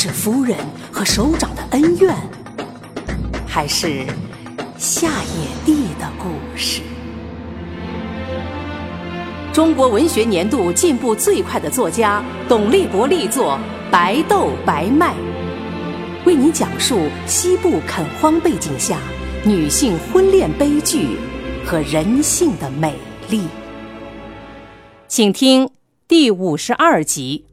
是夫人和首长的恩怨，还是下野地的故事？中国文学年度进步最快的作家董立国力作《白豆白麦》，为您讲述西部垦荒背景下女性婚恋悲剧和人性的美丽。请听第五十二集。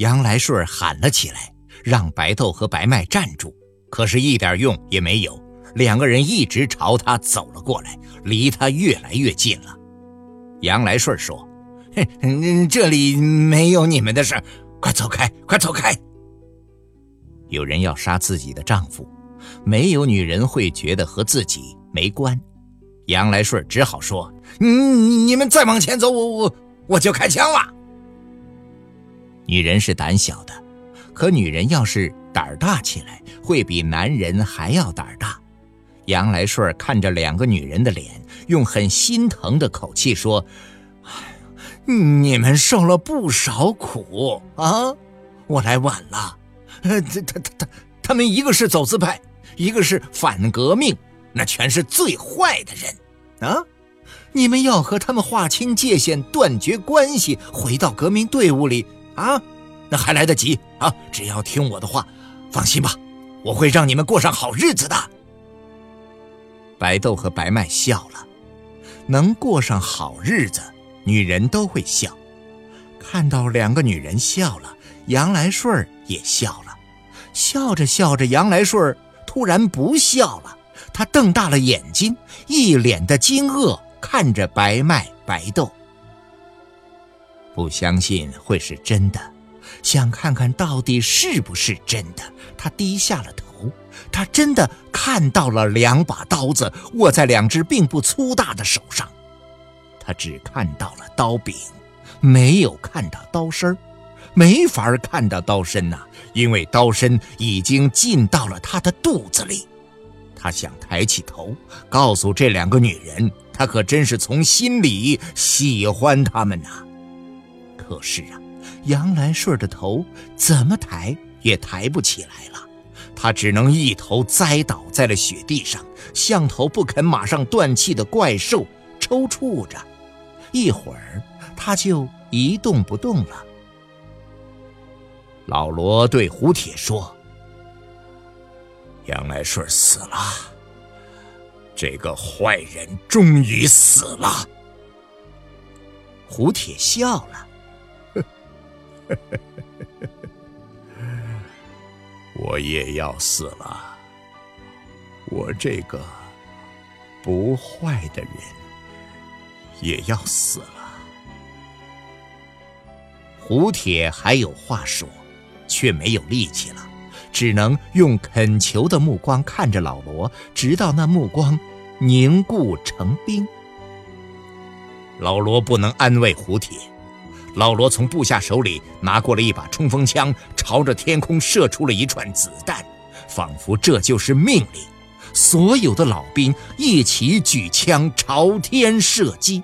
杨来顺喊了起来，让白豆和白麦站住，可是，一点用也没有。两个人一直朝他走了过来，离他越来越近了。杨来顺说：“嘿这里没有你们的事，快走开，快走开！”有人要杀自己的丈夫，没有女人会觉得和自己没关。杨来顺只好说：“你你们再往前走，我我我就开枪了。”女人是胆小的，可女人要是胆儿大起来，会比男人还要胆儿大。杨来顺看着两个女人的脸，用很心疼的口气说：“你们受了不少苦啊，我来晚了。他他他他，他们一个是走资派，一个是反革命，那全是最坏的人啊！你们要和他们划清界限，断绝关系，回到革命队伍里。”啊，那还来得及啊！只要听我的话，放心吧，我会让你们过上好日子的。白豆和白麦笑了，能过上好日子，女人都会笑。看到两个女人笑了，杨来顺也笑了。笑着笑着，杨来顺突然不笑了，他瞪大了眼睛，一脸的惊愕看着白麦、白豆。不相信会是真的，想看看到底是不是真的。他低下了头，他真的看到了两把刀子握在两只并不粗大的手上。他只看到了刀柄，没有看到刀身没法看到刀身呐，因为刀身已经进到了他的肚子里。他想抬起头，告诉这两个女人，他可真是从心里喜欢她们呐。可是啊，杨来顺的头怎么抬也抬不起来了，他只能一头栽倒在了雪地上，像头不肯马上断气的怪兽，抽搐着。一会儿，他就一动不动了。老罗对胡铁说：“杨来顺死了，这个坏人终于死了。”胡铁笑了。我也要死了，我这个不坏的人也要死了。胡铁还有话说，却没有力气了，只能用恳求的目光看着老罗，直到那目光凝固成冰。老罗不能安慰胡铁。老罗从部下手里拿过了一把冲锋枪，朝着天空射出了一串子弹，仿佛这就是命令。所有的老兵一起举枪朝天射击。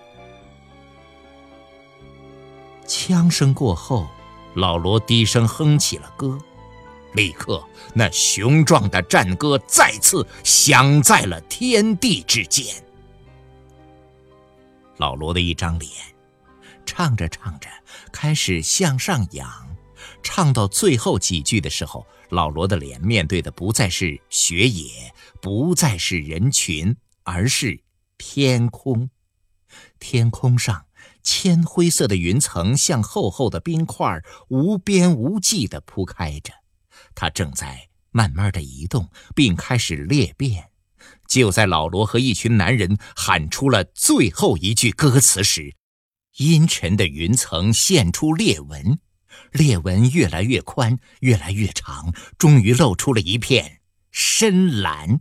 枪声过后，老罗低声哼起了歌，立刻那雄壮的战歌再次响在了天地之间。老罗的一张脸。唱着唱着，开始向上仰，唱到最后几句的时候，老罗的脸面对的不再是雪野，不再是人群，而是天空。天空上，铅灰色的云层像厚厚的冰块，无边无际地铺开着。它正在慢慢地移动，并开始裂变。就在老罗和一群男人喊出了最后一句歌词时，阴沉的云层现出裂纹，裂纹越来越宽，越来越长，终于露出了一片深蓝。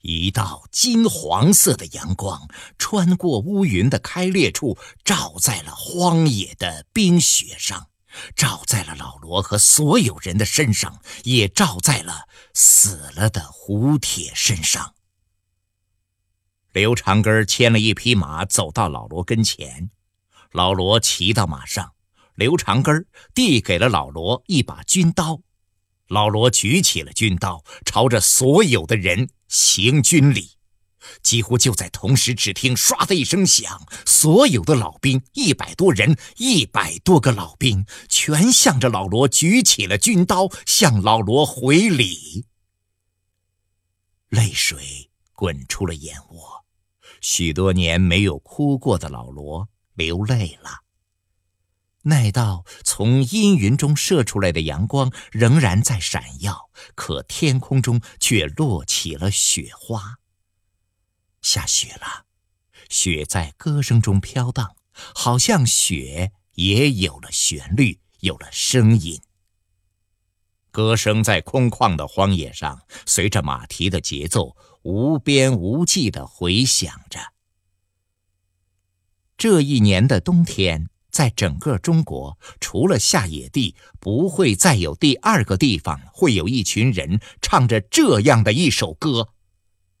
一道金黄色的阳光穿过乌云的开裂处，照在了荒野的冰雪上，照在了老罗和所有人的身上，也照在了死了的胡铁身上。刘长根牵了一匹马走到老罗跟前，老罗骑到马上，刘长根递给了老罗一把军刀，老罗举起了军刀，朝着所有的人。行军礼，几乎就在同时，只听“唰”的一声响，所有的老兵一百多人，一百多个老兵全向着老罗举起了军刀，向老罗回礼。泪水滚出了眼窝，许多年没有哭过的老罗流泪了。那道从阴云中射出来的阳光仍然在闪耀，可天空中却落起了雪花。下雪了，雪在歌声中飘荡，好像雪也有了旋律，有了声音。歌声在空旷的荒野上，随着马蹄的节奏，无边无际地回响着。这一年的冬天。在整个中国，除了下野地，不会再有第二个地方会有一群人唱着这样的一首歌。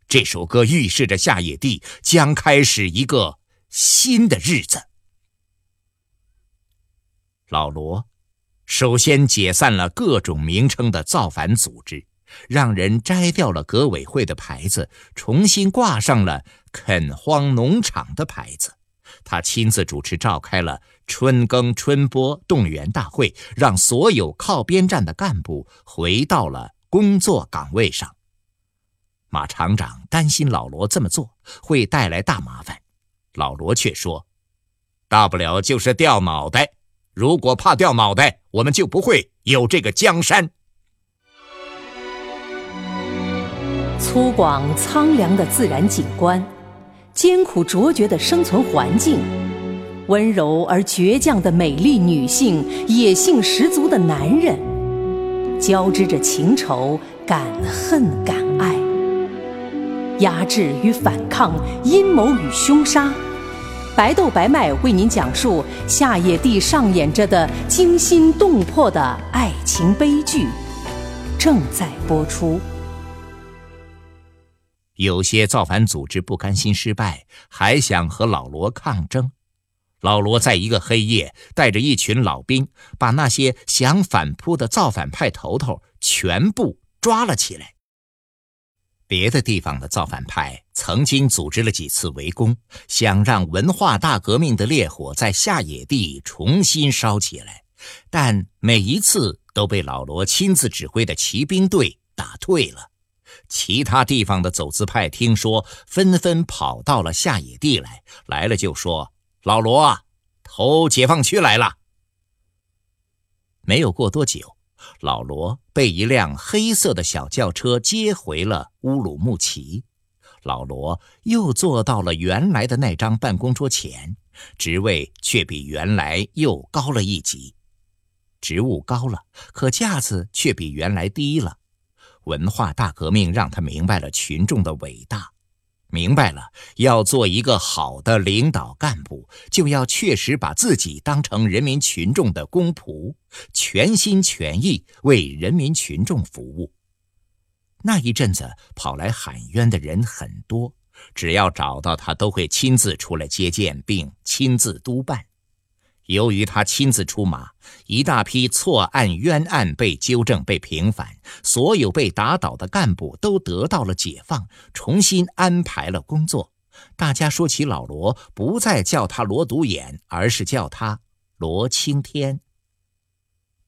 这首歌预示着下野地将开始一个新的日子。老罗首先解散了各种名称的造反组织，让人摘掉了革委会的牌子，重新挂上了垦荒农场的牌子。他亲自主持召开了春耕春播动员大会，让所有靠边站的干部回到了工作岗位上。马厂长担心老罗这么做会带来大麻烦，老罗却说：“大不了就是掉脑袋，如果怕掉脑袋，我们就不会有这个江山。”粗犷苍凉的自然景观。艰苦卓绝的生存环境，温柔而倔强的美丽女性，野性十足的男人，交织着情仇、敢恨、敢爱，压制与反抗，阴谋与凶杀。白豆白麦为您讲述夏野地上演着的惊心动魄的爱情悲剧，正在播出。有些造反组织不甘心失败，还想和老罗抗争。老罗在一个黑夜，带着一群老兵，把那些想反扑的造反派头头全部抓了起来。别的地方的造反派曾经组织了几次围攻，想让文化大革命的烈火在下野地重新烧起来，但每一次都被老罗亲自指挥的骑兵队打退了。其他地方的走资派听说，纷纷跑到了下野地来。来了就说：“老罗啊，投解放区来了。”没有过多久，老罗被一辆黑色的小轿车接回了乌鲁木齐。老罗又坐到了原来的那张办公桌前，职位却比原来又高了一级。职务高了，可架子却比原来低了。文化大革命让他明白了群众的伟大，明白了要做一个好的领导干部，就要确实把自己当成人民群众的公仆，全心全意为人民群众服务。那一阵子跑来喊冤的人很多，只要找到他，都会亲自出来接见，并亲自督办。由于他亲自出马，一大批错案冤案被纠正、被平反，所有被打倒的干部都得到了解放，重新安排了工作。大家说起老罗，不再叫他罗独眼，而是叫他罗青天。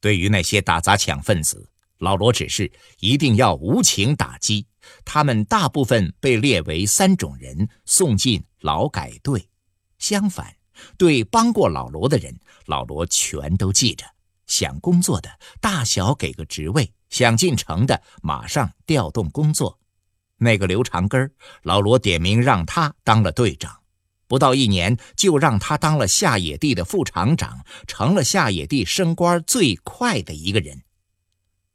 对于那些打砸抢分子，老罗指示一定要无情打击，他们大部分被列为三种人，送进劳改队。相反。对帮过老罗的人，老罗全都记着。想工作的，大小给个职位；想进城的，马上调动工作。那个刘长根，老罗点名让他当了队长。不到一年就让他当了下野地的副厂长，成了下野地升官最快的一个人。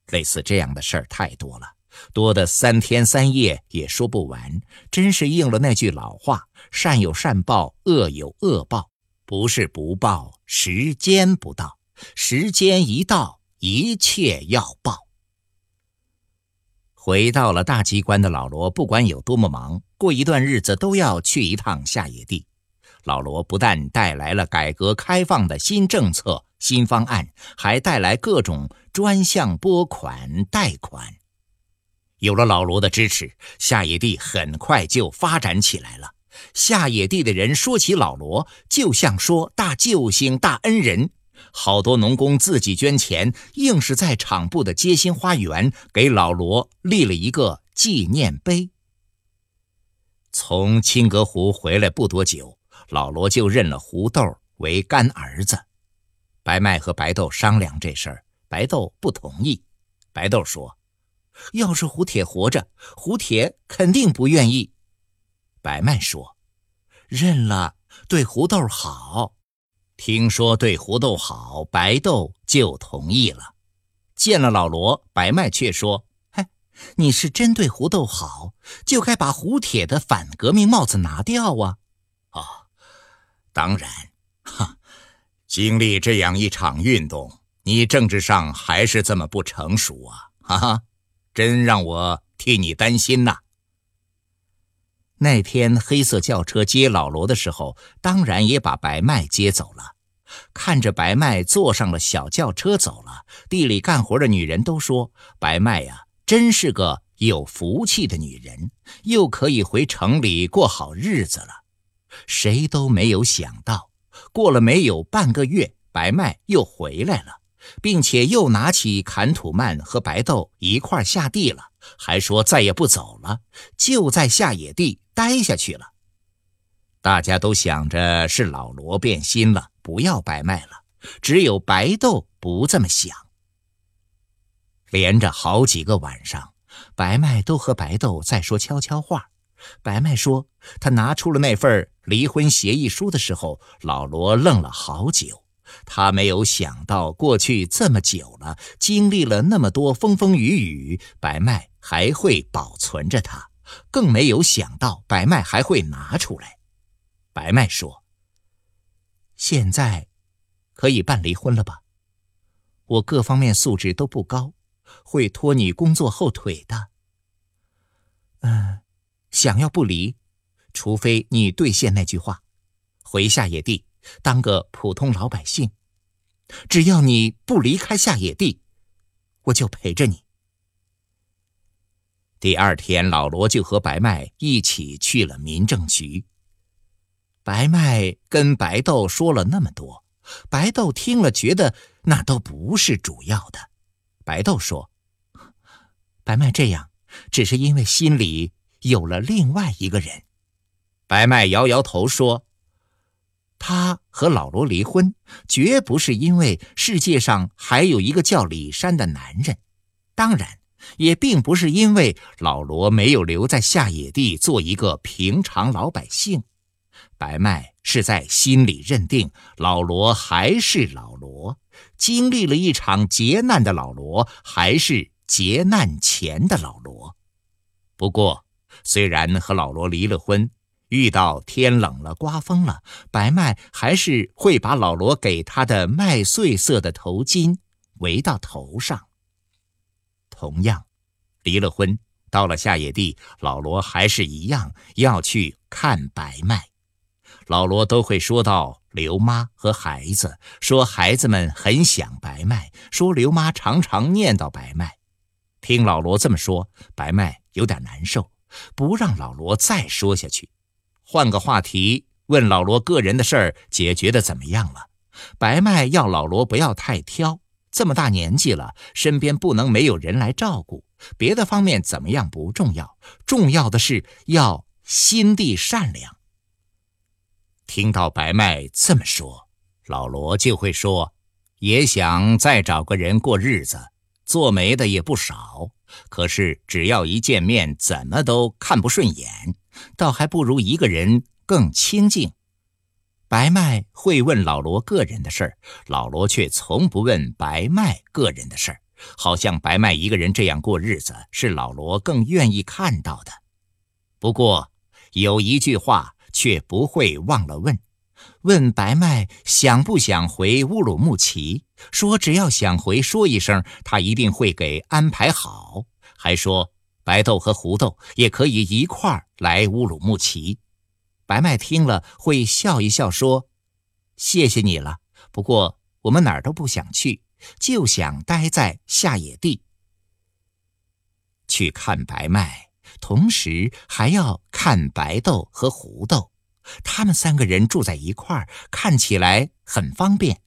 类似这样的事儿太多了，多的三天三夜也说不完。真是应了那句老话：善有善报，恶有恶报，不是不报，时间不到。时间一到，一切要报。回到了大机关的老罗，不管有多么忙，过一段日子都要去一趟下野地。老罗不但带来了改革开放的新政策、新方案，还带来各种专项拨款、贷款。有了老罗的支持，下野地很快就发展起来了。下野地的人说起老罗，就像说大救星、大恩人。好多农工自己捐钱，硬是在厂部的街心花园给老罗立了一个纪念碑。从青格湖回来不多久，老罗就认了胡豆为干儿子。白麦和白豆商量这事儿，白豆不同意。白豆说：“要是胡铁活着，胡铁肯定不愿意。”白麦说：“认了，对胡豆好。”听说对胡豆好，白豆就同意了。见了老罗，白麦却说：“嘿，你是真对胡豆好，就该把胡铁的反革命帽子拿掉啊！”哦，当然，哈，经历这样一场运动，你政治上还是这么不成熟啊！哈哈，真让我替你担心呐。那天黑色轿车接老罗的时候，当然也把白麦接走了。看着白麦坐上了小轿车走了，地里干活的女人都说：“白麦呀，真是个有福气的女人，又可以回城里过好日子了。”谁都没有想到，过了没有半个月，白麦又回来了，并且又拿起砍土曼和白豆一块下地了，还说再也不走了，就在下野地。待下去了，大家都想着是老罗变心了，不要白麦了。只有白豆不这么想。连着好几个晚上，白麦都和白豆在说悄悄话。白麦说，他拿出了那份离婚协议书的时候，老罗愣了好久。他没有想到，过去这么久了，经历了那么多风风雨雨，白麦还会保存着它。更没有想到白麦还会拿出来。白麦说：“现在可以办离婚了吧？我各方面素质都不高，会拖你工作后腿的。嗯，想要不离，除非你兑现那句话，回下野地当个普通老百姓。只要你不离开下野地，我就陪着你。”第二天，老罗就和白麦一起去了民政局。白麦跟白豆说了那么多，白豆听了觉得那都不是主要的。白豆说：“白麦这样，只是因为心里有了另外一个人。”白麦摇摇头说：“他和老罗离婚，绝不是因为世界上还有一个叫李山的男人。当然。”也并不是因为老罗没有留在下野地做一个平常老百姓，白麦是在心里认定老罗还是老罗，经历了一场劫难的老罗还是劫难前的老罗。不过，虽然和老罗离了婚，遇到天冷了、刮风了，白麦还是会把老罗给他的麦穗色的头巾围到头上。同样，离了婚，到了下野地，老罗还是一样要去看白麦。老罗都会说到刘妈和孩子，说孩子们很想白麦，说刘妈常常念叨白麦。听老罗这么说，白麦有点难受，不让老罗再说下去，换个话题问老罗个人的事儿解决的怎么样了。白麦要老罗不要太挑。这么大年纪了，身边不能没有人来照顾。别的方面怎么样不重要，重要的是要心地善良。听到白麦这么说，老罗就会说：“也想再找个人过日子，做媒的也不少。可是只要一见面，怎么都看不顺眼，倒还不如一个人更清静、白麦会问老罗个人的事儿，老罗却从不问白麦个人的事儿，好像白麦一个人这样过日子是老罗更愿意看到的。不过有一句话却不会忘了问：问白麦想不想回乌鲁木齐？说只要想回，说一声，他一定会给安排好。还说白豆和胡豆也可以一块儿来乌鲁木齐。白麦听了会笑一笑，说：“谢谢你了。不过我们哪儿都不想去，就想待在下野地去看白麦，同时还要看白豆和胡豆。他们三个人住在一块儿，看起来很方便。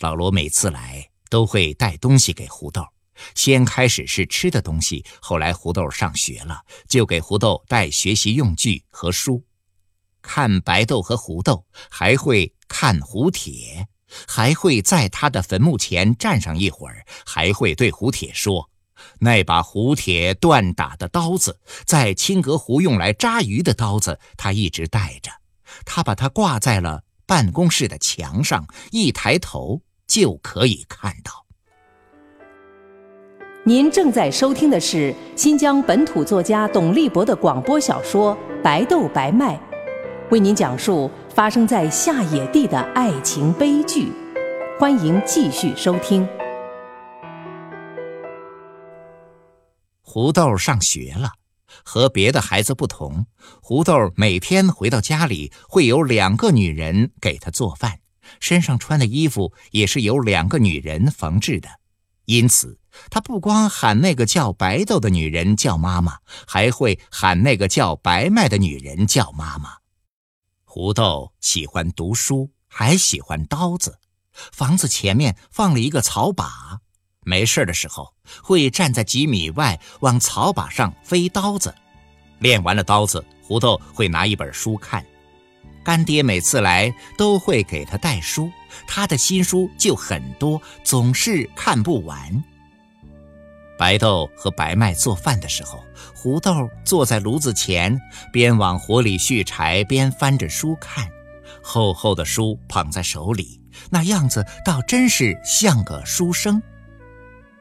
老罗每次来都会带东西给胡豆，先开始是吃的东西，后来胡豆上学了，就给胡豆带学习用具和书。”看白豆和胡豆，还会看胡铁，还会在他的坟墓前站上一会儿，还会对胡铁说：“那把胡铁锻打的刀子，在青格湖用来扎鱼的刀子，他一直带着。他把它挂在了办公室的墙上，一抬头就可以看到。”您正在收听的是新疆本土作家董立博的广播小说《白豆白麦》。为您讲述发生在下野地的爱情悲剧，欢迎继续收听。胡豆上学了，和别的孩子不同，胡豆每天回到家里会有两个女人给他做饭，身上穿的衣服也是由两个女人缝制的，因此他不光喊那个叫白豆的女人叫妈妈，还会喊那个叫白麦的女人叫妈妈。胡豆喜欢读书，还喜欢刀子。房子前面放了一个草把，没事的时候会站在几米外往草把上飞刀子。练完了刀子，胡豆会拿一本书看。干爹每次来都会给他带书，他的新书就很多，总是看不完。白豆和白麦做饭的时候，胡豆坐在炉子前，边往火里续柴，边翻着书看。厚厚的书捧在手里，那样子倒真是像个书生。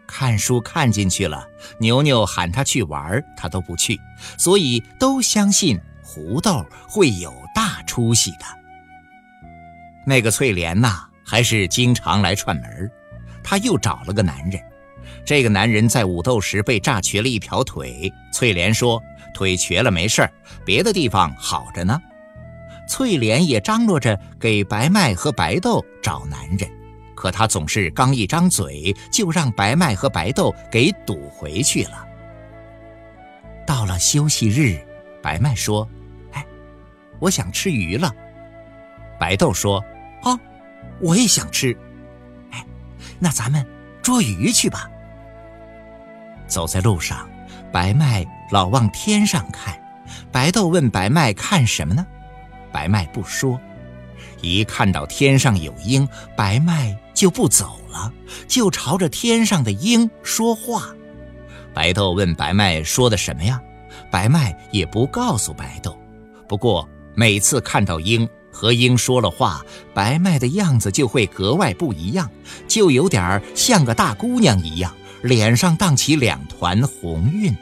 看书看进去了，牛牛喊他去玩，他都不去，所以都相信胡豆会有大出息的。那个翠莲呐，还是经常来串门，她又找了个男人。这个男人在武斗时被炸瘸了一条腿。翠莲说：“腿瘸了没事儿，别的地方好着呢。”翠莲也张罗着给白麦和白豆找男人，可她总是刚一张嘴，就让白麦和白豆给堵回去了。到了休息日，白麦说：“哎，我想吃鱼了。”白豆说：“啊，我也想吃。哎，那咱们捉鱼去吧。”走在路上，白麦老往天上看。白豆问白麦看什么呢？白麦不说。一看到天上有鹰，白麦就不走了，就朝着天上的鹰说话。白豆问白麦说的什么呀？白麦也不告诉白豆。不过每次看到鹰和英说了话，白麦的样子就会格外不一样，就有点像个大姑娘一样。脸上荡起两团红晕。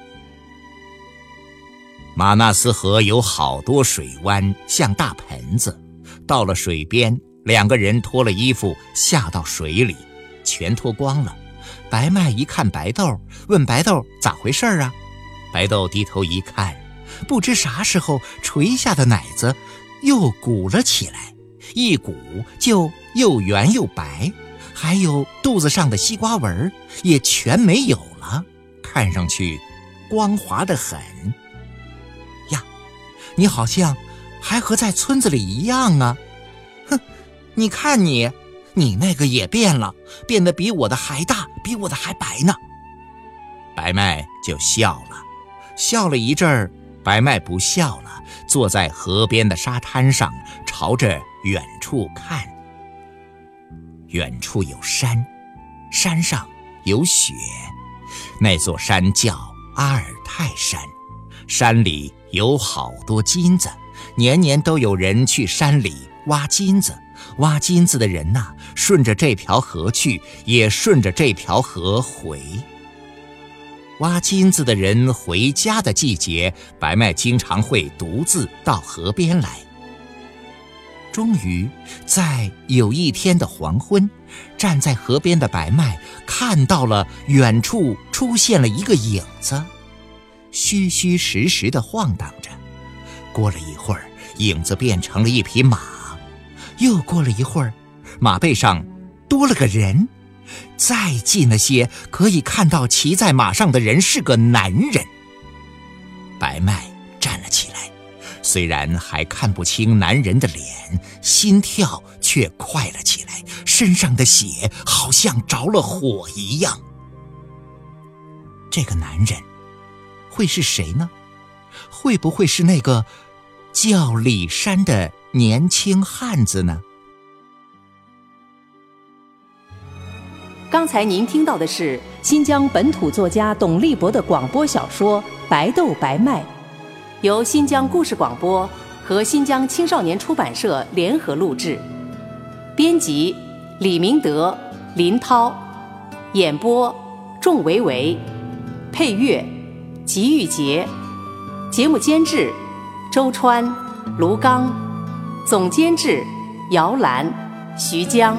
马纳斯河有好多水湾，像大盆子。到了水边，两个人脱了衣服下到水里，全脱光了。白麦一看白豆，问白豆咋回事啊？白豆低头一看，不知啥时候垂下的奶子又鼓了起来，一鼓就又圆又白。还有肚子上的西瓜纹也全没有了，看上去光滑的很。呀，你好像还和在村子里一样啊！哼，你看你，你那个也变了，变得比我的还大，比我的还白呢。白麦就笑了，笑了一阵儿，白麦不笑了，坐在河边的沙滩上，朝着远处看。远处有山，山上有雪，那座山叫阿尔泰山，山里有好多金子，年年都有人去山里挖金子，挖金子的人呐，顺着这条河去，也顺着这条河回。挖金子的人回家的季节，白麦经常会独自到河边来。终于，在有一天的黄昏，站在河边的白麦看到了远处出现了一个影子，虚虚实实的晃荡着。过了一会儿，影子变成了一匹马。又过了一会儿，马背上多了个人。再近了些，可以看到骑在马上的人是个男人。白麦站了起来，虽然还看不清男人的脸，心跳却快了起来，身上的血好像着了火一样。这个男人会是谁呢？会不会是那个叫李山的年轻汉子呢？刚才您听到的是新疆本土作家董立博的广播小说《白豆白麦》，由新疆故事广播和新疆青少年出版社联合录制，编辑李明德、林涛，演播仲维维，配乐吉玉杰，节目监制周川、卢刚，总监制姚兰、徐江。